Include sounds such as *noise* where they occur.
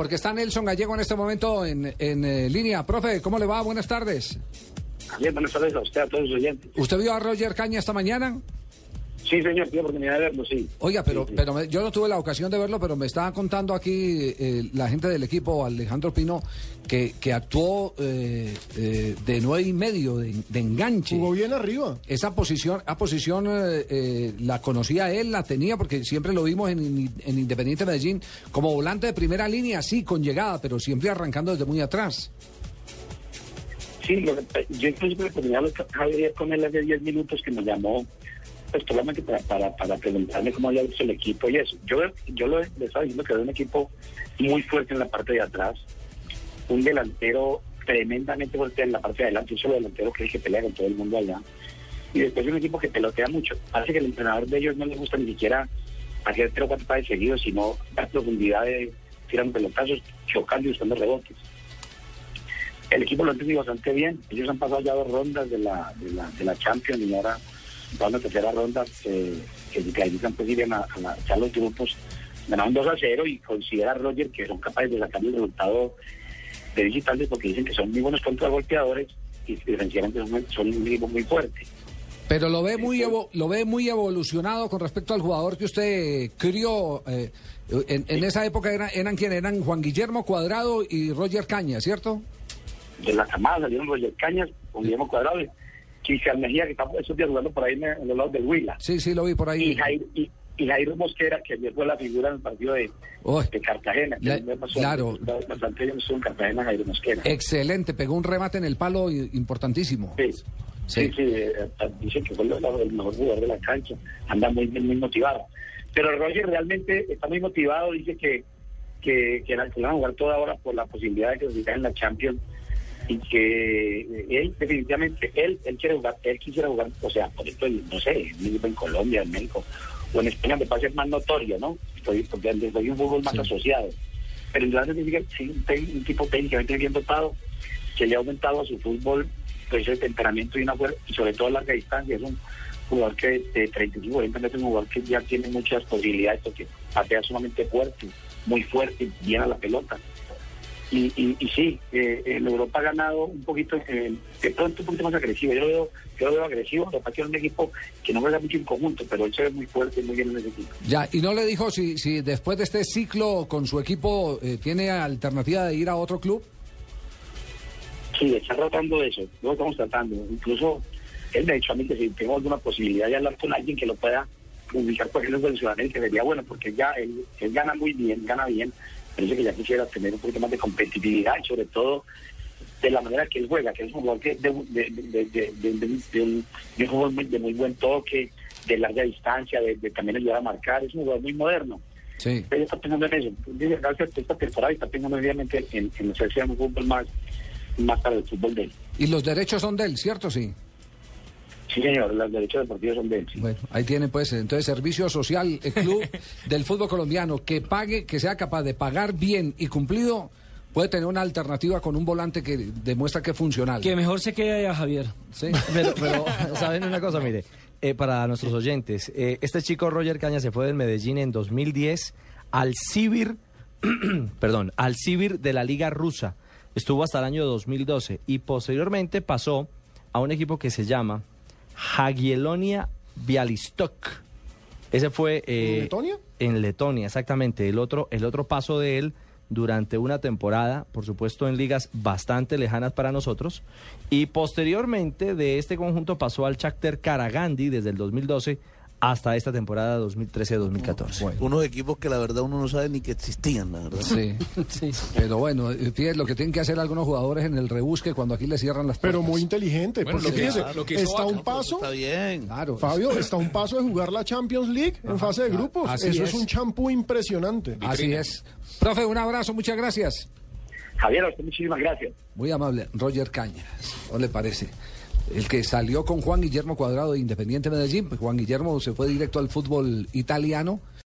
porque está Nelson Gallego en este momento en, en eh, línea. Profe, ¿cómo le va? Buenas tardes. Bien, buenas tardes a usted, a todos los oyentes. ¿Usted vio a Roger Caña esta mañana? Sí, señor, tuve oportunidad de verlo, sí. Oiga, pero, Sí, sí. pero me- yo no tuve la ocasión de verlo, pero me estaba contando aquí eh, la gente del equipo, Alejandro Pino, que, que actuó eh, eh, de nueve y medio, de, de enganche. Jugó bien arriba. Esa posición, esa posición eh, eh, la conocía él, la tenía, porque siempre lo vimos en, en Independiente Medellín como volante de primera línea, sí, con llegada, pero siempre arrancando desde muy atrás. Sí, lo que- yo incluso tuve oportunidad de hablar con él hace 10 minutos que me llamó, pues solamente para, para, para preguntarme cómo había visto el equipo y eso. Yo, yo lo, le estaba diciendo que era un equipo muy fuerte en la parte de atrás, un delantero tremendamente fuerte en la parte de adelante, un solo delantero que es que pelea con todo el mundo allá. Y después un equipo que pelotea mucho. Parece que el entrenador de ellos no le gusta ni siquiera hacer tres o cuatro pases seguidos, sino dar profundidad de tirar pelotazos, chocando y buscando rebotes. El equipo lo ha entendido bastante bien. Ellos han pasado ya dos rondas de la, de la, de la Champions y ahora van a tercera ronda eh, que se clasifican pues irían a, a ya los grupos. Ganaron 2 a 0 y considera Roger que son capaces de sacar el resultado de digitales porque dicen que son muy buenos contragolpeadores y defensivamente son, son un equipo muy fuerte. Pero lo ve muy evo- lo ve muy evolucionado con respecto al jugador que usted crió. eh, en, en esa época eran, eran quien eran Juan Guillermo Cuadrado y Roger Caña, ¿cierto? De la camada salieron Roger Cañas con Guillermo Cuadrado Cristian Mejía que está esos días jugando por ahí en, en los lados del Huila. Sí, sí, lo vi por y ahí. Jairo, y, y Jairo Mosquera, que ayer fue la figura en el partido de, Uy. de Cartagena. que La- pasó- claro. Bastante bien en Cartagena Jairo Mosquera. Excelente, pegó un remate en el palo importantísimo. sí, Sí. sí, sí, eh, dicen que fue el, el mejor jugador de la cancha. Anda muy bien, muy motivado. Pero Roger realmente está muy motivado, dice que que, que, la- que van a jugar toda hora por la posibilidad de que se en la Champions y que eh, él definitivamente él él quiere jugar él quisiera jugar o sea por ejemplo no sé en, Colombia en México o en España me parece más notorio no Estoy- porque hay un fútbol más Sí. asociado. Pero en realidad significa sí, un tipo técnicamente bien dotado que le ha aumentado a su fútbol pues el temperamento y una fuerza y sobre todo a larga distancia. Es un jugador que de 35 40 metros es un jugador que ya tiene muchas posibilidades porque patea sumamente fuerte muy fuerte bien a la pelota y, y, y sí, eh, en Europa ha ganado un poquito, eh, de pronto un poquito más agresivo. Yo lo veo, yo lo veo agresivo, lo que es que un equipo que no juega mucho en conjunto, pero él se ve muy fuerte y muy bien en ese equipo. Ya, y no le dijo si, si después de este ciclo con su equipo eh, tiene alternativa de ir a otro club. Sí, está tratando de eso, lo estamos tratando. Incluso él me ha dicho a mí que si tengo alguna posibilidad de hablar con alguien que lo pueda publicar por ejemplo en Sudamérica, sería bueno, porque ya él, él gana muy bien, gana bien, pero dice que ya quisiera tener un poquito más de competitividad y sobre todo de la manera que él juega, que es un jugador que de, de, de, de, un, un jugador muy, de muy buen toque, de larga distancia, de, también ayudar a marcar, es un jugador muy moderno. Sí. Él está pensando en eso. Dice, esta temporada está pensando obviamente en, en hacerse un fútbol más, más para el fútbol de él. Y los derechos son de él, ¿cierto? Sí. Sí, señor, los derechos deportivos son de él. sí. Bueno, ahí tiene pues entonces servicio social, el club *laughs* del fútbol colombiano que pague, que sea capaz de pagar bien y cumplido, puede tener una alternativa con un volante que demuestra que es funcional. Que mejor se quede allá, Javier. Sí. *laughs* Pero, pero ¿saben una cosa? Mire, eh, para nuestros oyentes, eh, este chico Roger Caña se fue del Medellín en 2010 al Sibir, *clears throat* perdón, al Sibir de la Liga Rusa. Estuvo hasta el año 2012 y posteriormente pasó a un equipo que se llama Jagiellonia Bialystok. Ese fue eh, ¿En Letonia? en Letonia, exactamente. El otro, el otro paso de él durante una temporada, por supuesto en ligas bastante lejanas para nosotros, y posteriormente de este conjunto pasó al Shakhtar Karagandhi desde el 2012 hasta esta temporada 2013-2014. Unos equipos que la verdad uno no sabe ni que existían, la verdad. Sí. *laughs* Pero bueno, eh, fíjate lo que tienen que hacer algunos jugadores en el rebusque cuando aquí les cierran las puertas. Pero muy inteligente. Bueno, porque lo que fíjese, hizo- lo que hizo está un paso, Está bien. Claro. Fabio, está un paso de jugar la Champions League en fase de grupos. así Eso es. es un champú impresionante. Así es. Profe, un abrazo, muchas gracias. Javier, a usted muchísimas gracias. Muy amable. Roger Cañas, ¿no le parece? El que salió con Juan Guillermo Cuadrado de Independiente Medellín, pues Juan Guillermo se fue directo al fútbol italiano